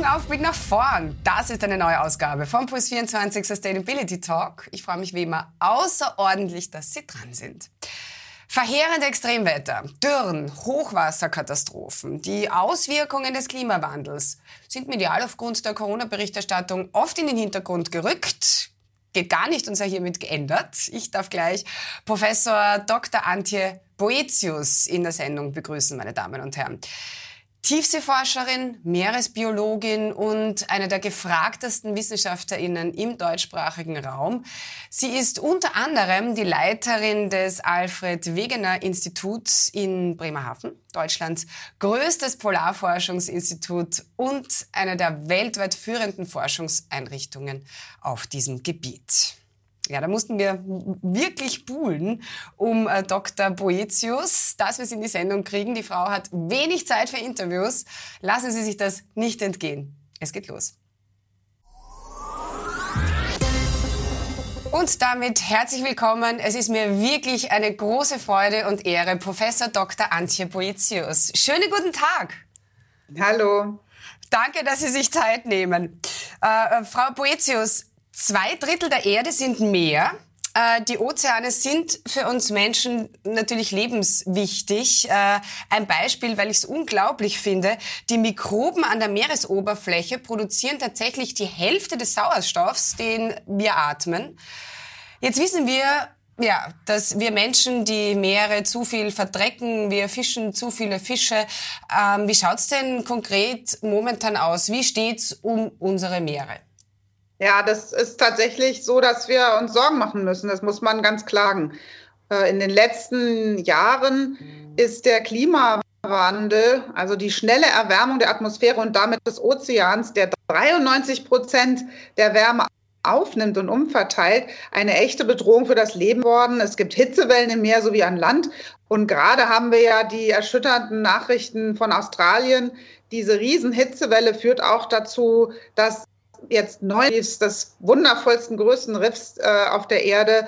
Augen auf, Blick nach vorn. Das ist eine neue Ausgabe vom Puls 24 Sustainability Talk. Ich freue mich wie immer außerordentlich, dass Sie dran sind. Verheerende Extremwetter, Dürren, Hochwasserkatastrophen, die Auswirkungen des Klimawandels sind medial aufgrund der Corona-Berichterstattung oft in den Hintergrund gerückt. Geht gar nicht und sei hiermit geändert. Ich darf gleich Professor Dr. Antje Boetius in der Sendung begrüßen, meine Damen und Herren. Tiefseeforscherin, Meeresbiologin und eine der gefragtesten Wissenschaftlerinnen im deutschsprachigen Raum. Sie ist unter anderem die Leiterin des Alfred Wegener Instituts in Bremerhaven, Deutschlands größtes Polarforschungsinstitut und eine der weltweit führenden Forschungseinrichtungen auf diesem Gebiet. Ja, da mussten wir wirklich buhlen um äh, Dr. Boetius, dass wir sie in die Sendung kriegen. Die Frau hat wenig Zeit für Interviews. Lassen Sie sich das nicht entgehen. Es geht los. Und damit herzlich willkommen. Es ist mir wirklich eine große Freude und Ehre, Professor Dr. Antje Boetius. Schönen guten Tag. Hallo. Danke, dass Sie sich Zeit nehmen. Äh, äh Frau Boetius, Zwei Drittel der Erde sind Meer. Äh, die Ozeane sind für uns Menschen natürlich lebenswichtig. Äh, ein Beispiel, weil ich es unglaublich finde. Die Mikroben an der Meeresoberfläche produzieren tatsächlich die Hälfte des Sauerstoffs, den wir atmen. Jetzt wissen wir, ja, dass wir Menschen die Meere zu viel verdrecken, wir fischen zu viele Fische. Ähm, wie schaut's denn konkret momentan aus? Wie steht's um unsere Meere? Ja, das ist tatsächlich so, dass wir uns Sorgen machen müssen. Das muss man ganz klagen. Äh, in den letzten Jahren ist der Klimawandel, also die schnelle Erwärmung der Atmosphäre und damit des Ozeans, der 93 Prozent der Wärme aufnimmt und umverteilt, eine echte Bedrohung für das Leben worden. Es gibt Hitzewellen im Meer sowie an Land. Und gerade haben wir ja die erschütternden Nachrichten von Australien. Diese Riesenhitzewelle führt auch dazu, dass jetzt neu ist, das wundervollsten, größten Riffs äh, auf der Erde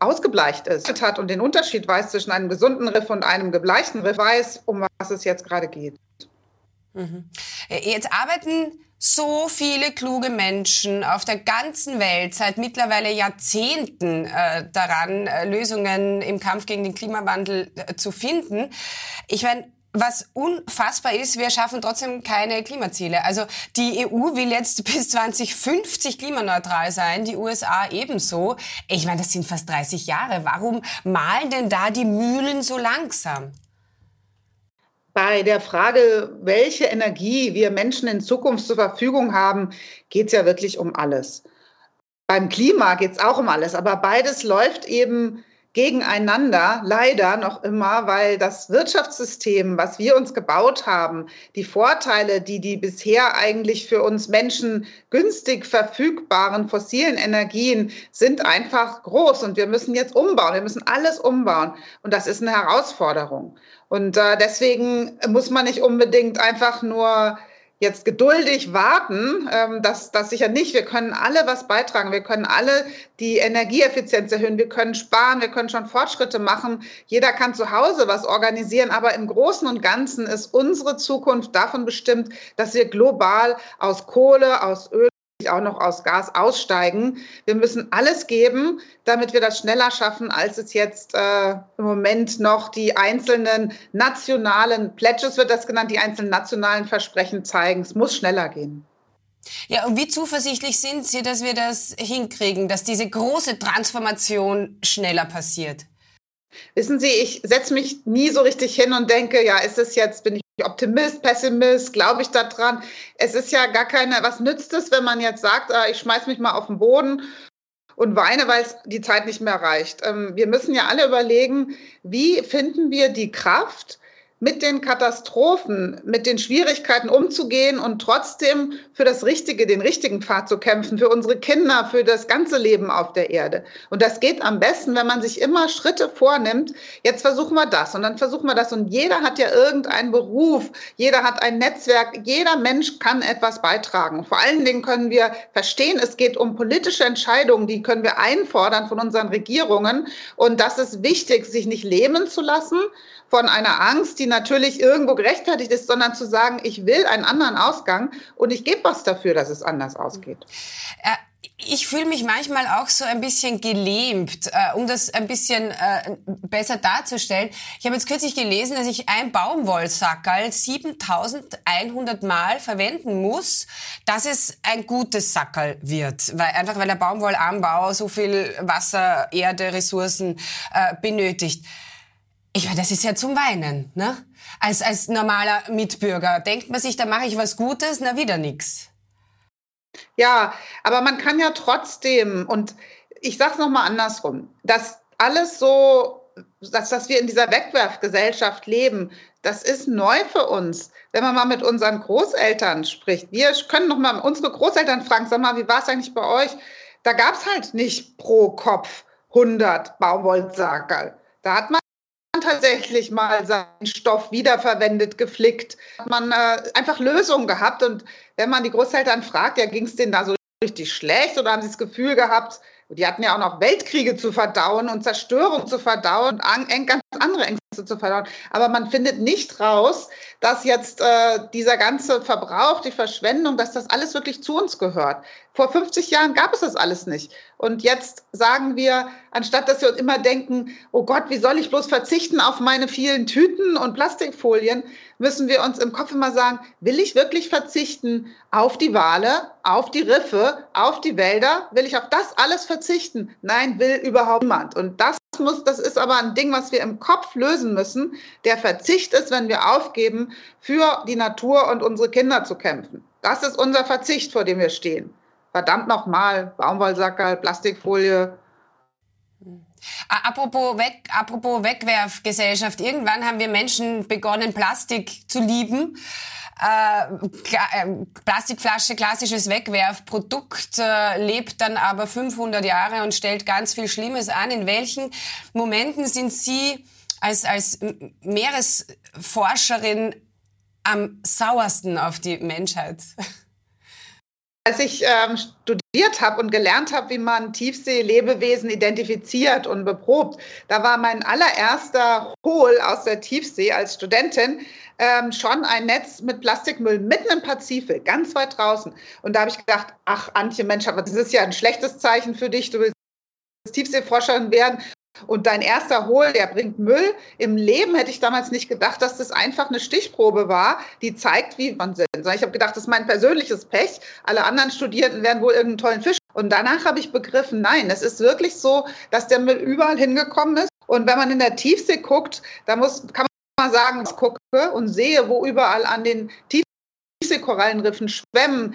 ausgebleicht ist hat und den Unterschied weiß zwischen einem gesunden Riff und einem gebleichten Riff, weiß, um was es jetzt gerade geht. Mhm. Jetzt arbeiten so viele kluge Menschen auf der ganzen Welt seit mittlerweile Jahrzehnten äh, daran, äh, Lösungen im Kampf gegen den Klimawandel äh, zu finden. Ich meine, was unfassbar ist, wir schaffen trotzdem keine Klimaziele. Also die EU will jetzt bis 2050 klimaneutral sein, die USA ebenso. Ich meine, das sind fast 30 Jahre. Warum malen denn da die Mühlen so langsam? Bei der Frage, welche Energie wir Menschen in Zukunft zur Verfügung haben, geht es ja wirklich um alles. Beim Klima geht es auch um alles, aber beides läuft eben gegeneinander, leider noch immer, weil das Wirtschaftssystem, was wir uns gebaut haben, die Vorteile, die die bisher eigentlich für uns Menschen günstig verfügbaren fossilen Energien sind einfach groß und wir müssen jetzt umbauen. Wir müssen alles umbauen und das ist eine Herausforderung. Und äh, deswegen muss man nicht unbedingt einfach nur jetzt geduldig warten, ähm, das, das sicher nicht. Wir können alle was beitragen. Wir können alle die Energieeffizienz erhöhen. Wir können sparen. Wir können schon Fortschritte machen. Jeder kann zu Hause was organisieren. Aber im Großen und Ganzen ist unsere Zukunft davon bestimmt, dass wir global aus Kohle, aus Öl, auch noch aus Gas aussteigen. Wir müssen alles geben, damit wir das schneller schaffen, als es jetzt äh, im Moment noch die einzelnen nationalen Pledges wird das genannt, die einzelnen nationalen Versprechen zeigen. Es muss schneller gehen. Ja, und wie zuversichtlich sind Sie, dass wir das hinkriegen, dass diese große Transformation schneller passiert? Wissen Sie, ich setze mich nie so richtig hin und denke, ja, ist es jetzt, bin ich Optimist, Pessimist, glaube ich daran? Es ist ja gar keine, was nützt es, wenn man jetzt sagt, äh, ich schmeiß mich mal auf den Boden und weine, weil es die Zeit nicht mehr reicht. Ähm, wir müssen ja alle überlegen, wie finden wir die Kraft, mit den Katastrophen, mit den Schwierigkeiten umzugehen und trotzdem für das Richtige, den richtigen Pfad zu kämpfen, für unsere Kinder, für das ganze Leben auf der Erde. Und das geht am besten, wenn man sich immer Schritte vornimmt. Jetzt versuchen wir das und dann versuchen wir das. Und jeder hat ja irgendeinen Beruf, jeder hat ein Netzwerk, jeder Mensch kann etwas beitragen. Vor allen Dingen können wir verstehen, es geht um politische Entscheidungen, die können wir einfordern von unseren Regierungen. Und das ist wichtig, sich nicht lähmen zu lassen von einer Angst, die natürlich irgendwo gerechtfertigt ist, sondern zu sagen, ich will einen anderen Ausgang und ich gebe was dafür, dass es anders ausgeht. Äh, ich fühle mich manchmal auch so ein bisschen gelähmt, äh, um das ein bisschen äh, besser darzustellen. Ich habe jetzt kürzlich gelesen, dass ich ein Baumwollsackerl 7100 Mal verwenden muss, dass es ein gutes Sackerl wird. Weil, einfach weil der Baumwollanbau so viel Wasser, Erde, Ressourcen äh, benötigt. Ich meine, das ist ja zum Weinen, ne? Als, als normaler Mitbürger denkt man sich, da mache ich was Gutes, na wieder nix. Ja, aber man kann ja trotzdem, und ich sage es nochmal andersrum, dass alles so, dass, dass wir in dieser Wegwerfgesellschaft leben, das ist neu für uns. Wenn man mal mit unseren Großeltern spricht, wir können nochmal unsere Großeltern fragen, sag mal, wie war es eigentlich bei euch? Da gab es halt nicht pro Kopf 100 Baumwollsackerl. Da hat man tatsächlich mal seinen Stoff wiederverwendet, geflickt. Hat man äh, einfach Lösungen gehabt. Und wenn man die Großeltern fragt, ja, ging es denen da so richtig schlecht oder haben sie das Gefühl gehabt, die hatten ja auch noch Weltkriege zu verdauen und Zerstörung zu verdauen und ganz andere Ängste zu verdauen. Aber man findet nicht raus, dass jetzt äh, dieser ganze Verbrauch, die Verschwendung, dass das alles wirklich zu uns gehört. Vor 50 Jahren gab es das alles nicht. Und jetzt sagen wir, anstatt dass wir uns immer denken, oh Gott, wie soll ich bloß verzichten auf meine vielen Tüten und Plastikfolien, müssen wir uns im Kopf immer sagen, will ich wirklich verzichten auf die Wale, auf die Riffe, auf die Wälder? Will ich auf das alles verzichten? Nein, will überhaupt niemand. Und das muss, das ist aber ein Ding, was wir im Kopf lösen müssen. Der Verzicht ist, wenn wir aufgeben, für die Natur und unsere Kinder zu kämpfen. Das ist unser Verzicht, vor dem wir stehen verdammt nochmal, Baumwollsackerl, Plastikfolie. Apropos, Weg, apropos Wegwerfgesellschaft, irgendwann haben wir Menschen begonnen, Plastik zu lieben. Äh, äh, Plastikflasche, klassisches Wegwerfprodukt, äh, lebt dann aber 500 Jahre und stellt ganz viel Schlimmes an. In welchen Momenten sind Sie als, als Meeresforscherin am sauersten auf die Menschheit? Als ich ähm, studiert habe und gelernt habe, wie man Tiefseelebewesen identifiziert und beprobt, da war mein allererster Hohl aus der Tiefsee als Studentin ähm, schon ein Netz mit Plastikmüll mitten im Pazifik, ganz weit draußen. Und da habe ich gedacht, ach Antje, Mensch, aber das ist ja ein schlechtes Zeichen für dich. Du willst Tiefseeforscherin werden und dein erster Hohl, der bringt Müll. Im Leben hätte ich damals nicht gedacht, dass das einfach eine Stichprobe war, die zeigt, wie man sind. Ich habe gedacht, das ist mein persönliches Pech. Alle anderen Studierenden werden wohl irgendeinen tollen Fisch. Und danach habe ich begriffen, nein, es ist wirklich so, dass der Müll überall hingekommen ist. Und wenn man in der Tiefsee guckt, da muss, kann man sagen, ich gucke und sehe, wo überall an den Tiefseekorallenriffen schwemmen,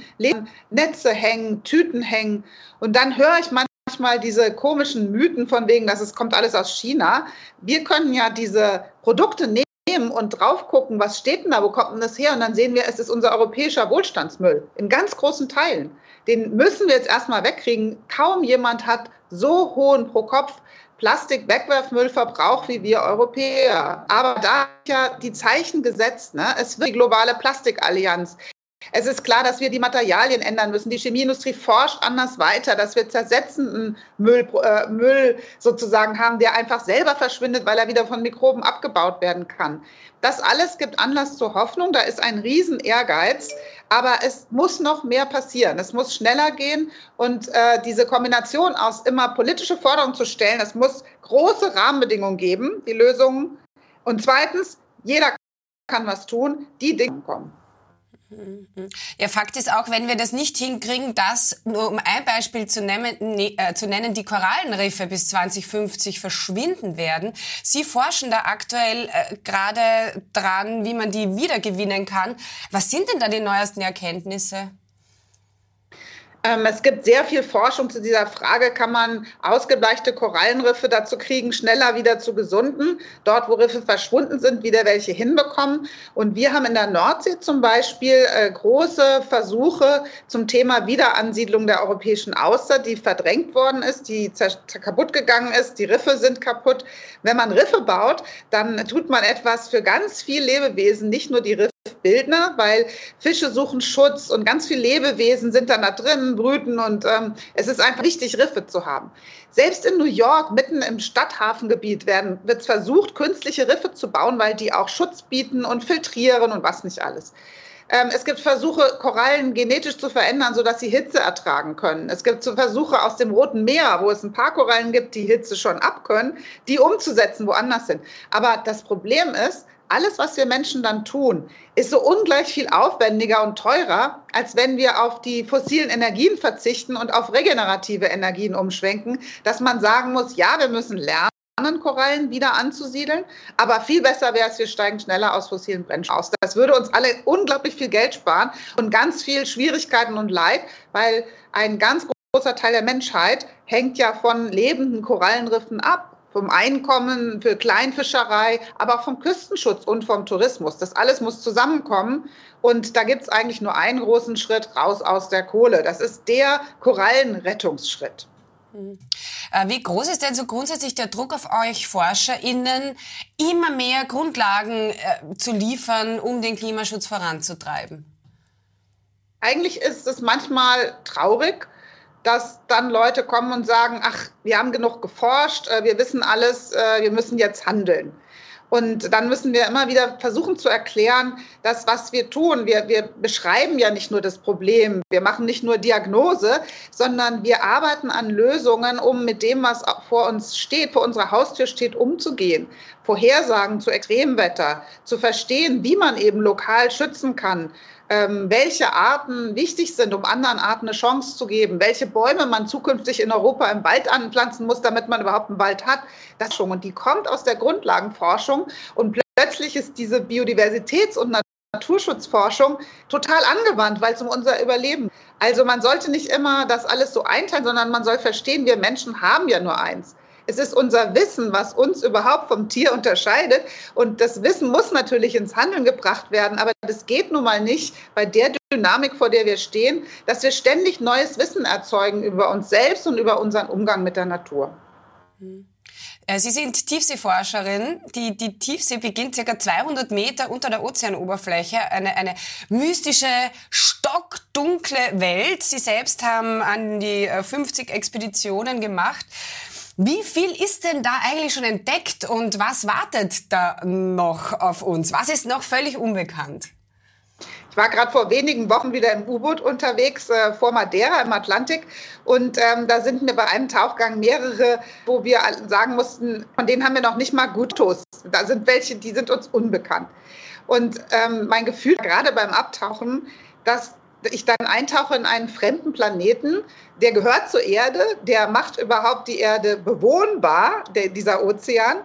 Netze hängen, Tüten hängen. Und dann höre ich manchmal, manchmal diese komischen Mythen von wegen, dass es kommt alles aus China. Wir können ja diese Produkte nehmen und drauf gucken, was steht denn da, wo kommt denn das her? Und dann sehen wir, es ist unser europäischer Wohlstandsmüll in ganz großen Teilen. Den müssen wir jetzt erstmal wegkriegen. Kaum jemand hat so hohen pro Kopf Plastik-Wegwerfmüllverbrauch wie wir Europäer. Aber da ja die Zeichen gesetzt. Ne? Es wird die globale Plastikallianz. Es ist klar, dass wir die Materialien ändern müssen. Die Chemieindustrie forscht anders weiter, dass wir zersetzenden Müll, äh, Müll sozusagen haben, der einfach selber verschwindet, weil er wieder von Mikroben abgebaut werden kann. Das alles gibt Anlass zur Hoffnung. Da ist ein riesen Ehrgeiz. Aber es muss noch mehr passieren. Es muss schneller gehen. Und äh, diese Kombination aus immer politische Forderungen zu stellen, es muss große Rahmenbedingungen geben, die Lösungen. Und zweitens, jeder kann was tun, die Dinge kommen. Ja, Fakt ist auch, wenn wir das nicht hinkriegen, dass, nur um ein Beispiel zu nennen, ne, äh, zu nennen, die Korallenriffe bis 2050 verschwinden werden. Sie forschen da aktuell äh, gerade dran, wie man die wiedergewinnen kann. Was sind denn da die neuesten Erkenntnisse? Ähm, es gibt sehr viel Forschung zu dieser Frage, kann man ausgebleichte Korallenriffe dazu kriegen, schneller wieder zu gesunden, dort wo Riffe verschwunden sind, wieder welche hinbekommen. Und wir haben in der Nordsee zum Beispiel äh, große Versuche zum Thema Wiederansiedlung der europäischen Auster, die verdrängt worden ist, die kaputt gegangen ist, die Riffe sind kaputt. Wenn man Riffe baut, dann tut man etwas für ganz viele Lebewesen, nicht nur die Riffe Bildner, weil Fische suchen Schutz und ganz viele Lebewesen sind dann da drin, brüten und ähm, es ist einfach wichtig, Riffe zu haben. Selbst in New York, mitten im Stadthafengebiet, wird versucht, künstliche Riffe zu bauen, weil die auch Schutz bieten und filtrieren und was nicht alles. Ähm, es gibt Versuche, Korallen genetisch zu verändern, sodass sie Hitze ertragen können. Es gibt Versuche aus dem Roten Meer, wo es ein paar Korallen gibt, die Hitze schon abkönnen, die umzusetzen, woanders sind. Aber das Problem ist, alles, was wir Menschen dann tun, ist so ungleich viel aufwendiger und teurer, als wenn wir auf die fossilen Energien verzichten und auf regenerative Energien umschwenken, dass man sagen muss, ja, wir müssen lernen Korallen wieder anzusiedeln. Aber viel besser wäre es, wir steigen schneller aus fossilen Brennstoffen aus. Das würde uns alle unglaublich viel Geld sparen und ganz viel Schwierigkeiten und Leid, weil ein ganz großer Teil der Menschheit hängt ja von lebenden Korallenriffen ab. Vom Einkommen für Kleinfischerei, aber auch vom Küstenschutz und vom Tourismus. Das alles muss zusammenkommen. Und da gibt es eigentlich nur einen großen Schritt raus aus der Kohle. Das ist der Korallenrettungsschritt. Äh, wie groß ist denn so grundsätzlich der Druck auf euch ForscherInnen, immer mehr Grundlagen äh, zu liefern, um den Klimaschutz voranzutreiben? Eigentlich ist es manchmal traurig, dass dann Leute kommen und sagen, ach, wir haben genug geforscht, äh, wir wissen alles, äh, wir müssen jetzt handeln. Und dann müssen wir immer wieder versuchen zu erklären, dass was wir tun, wir, wir beschreiben ja nicht nur das Problem, wir machen nicht nur Diagnose, sondern wir arbeiten an Lösungen, um mit dem, was vor uns steht, vor unserer Haustür steht, umzugehen. Vorhersagen zu Extremwetter, zu verstehen, wie man eben lokal schützen kann, ähm, welche Arten wichtig sind, um anderen Arten eine Chance zu geben, welche Bäume man zukünftig in Europa im Wald anpflanzen muss, damit man überhaupt einen Wald hat. Das schon. Und die kommt aus der Grundlagenforschung. Und plötzlich ist diese Biodiversitäts- und Naturschutzforschung total angewandt, weil es um unser Überleben. Also man sollte nicht immer das alles so einteilen, sondern man soll verstehen, wir Menschen haben ja nur eins. Es ist unser Wissen, was uns überhaupt vom Tier unterscheidet. Und das Wissen muss natürlich ins Handeln gebracht werden. Aber das geht nun mal nicht bei der Dynamik, vor der wir stehen, dass wir ständig neues Wissen erzeugen über uns selbst und über unseren Umgang mit der Natur. Äh, Sie sind Tiefseeforscherin. Die, die Tiefsee beginnt circa 200 Meter unter der Ozeanoberfläche. Eine, eine mystische, stockdunkle Welt. Sie selbst haben an die 50 äh, Expeditionen gemacht. Wie viel ist denn da eigentlich schon entdeckt und was wartet da noch auf uns? Was ist noch völlig unbekannt? Ich war gerade vor wenigen Wochen wieder im U-Boot unterwegs äh, vor Madeira im Atlantik und ähm, da sind mir bei einem Tauchgang mehrere, wo wir sagen mussten, von denen haben wir noch nicht mal Gutos. Da sind welche, die sind uns unbekannt. Und ähm, mein Gefühl gerade beim Abtauchen, dass ich dann eintauche in einen fremden Planeten, der gehört zur Erde, der macht überhaupt die Erde bewohnbar, der, dieser Ozean,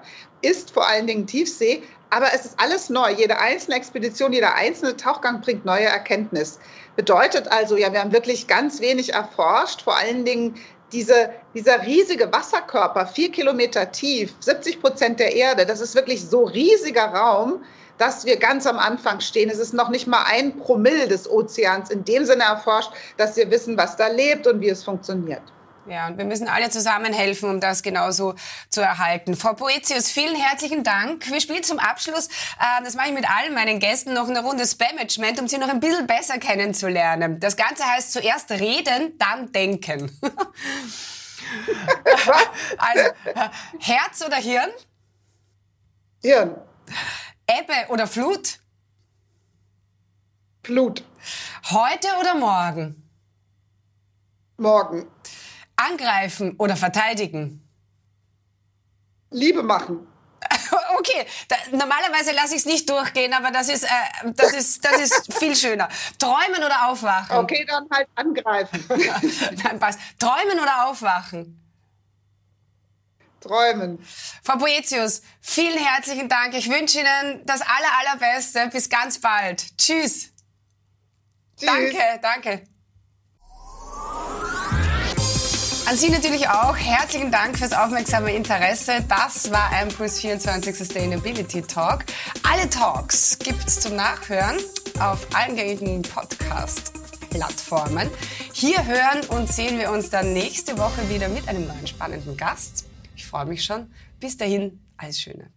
ist vor allen Dingen Tiefsee, aber es ist alles neu. Jede einzelne Expedition, jeder einzelne Tauchgang bringt neue Erkenntnis. Bedeutet also, ja, wir haben wirklich ganz wenig erforscht, vor allen Dingen diese, dieser riesige Wasserkörper, vier Kilometer tief, 70 Prozent der Erde, das ist wirklich so riesiger Raum, dass wir ganz am Anfang stehen. Es ist noch nicht mal ein Promille des Ozeans in dem Sinne erforscht, dass wir wissen, was da lebt und wie es funktioniert. Ja, und wir müssen alle zusammen helfen, um das genauso zu erhalten. Frau Poetius, vielen herzlichen Dank. Wir spielen zum Abschluss, äh, das mache ich mit allen meinen Gästen, noch eine Runde Spamagement, um sie noch ein bisschen besser kennenzulernen. Das Ganze heißt zuerst reden, dann denken. also, Herz oder Hirn? Hirn. Ebbe oder Flut? Flut. Heute oder morgen? Morgen. Angreifen oder verteidigen? Liebe machen. Okay, da, normalerweise lasse ich es nicht durchgehen, aber das ist, äh, das, ist, das ist viel schöner. Träumen oder aufwachen? Okay, dann halt angreifen. Nein, passt. Träumen oder aufwachen? Träumen. Frau Boetius, vielen herzlichen Dank. Ich wünsche Ihnen das aller, allerbeste. Bis ganz bald. Tschüss. Tschüss. Danke, danke. An Sie natürlich auch. Herzlichen Dank fürs aufmerksame Interesse. Das war ein Puls 24 Sustainability Talk. Alle Talks gibt's zum Nachhören auf allen gängigen Podcast-Plattformen. Hier hören und sehen wir uns dann nächste Woche wieder mit einem neuen spannenden Gast. Ich freue mich schon. Bis dahin, alles Schöne.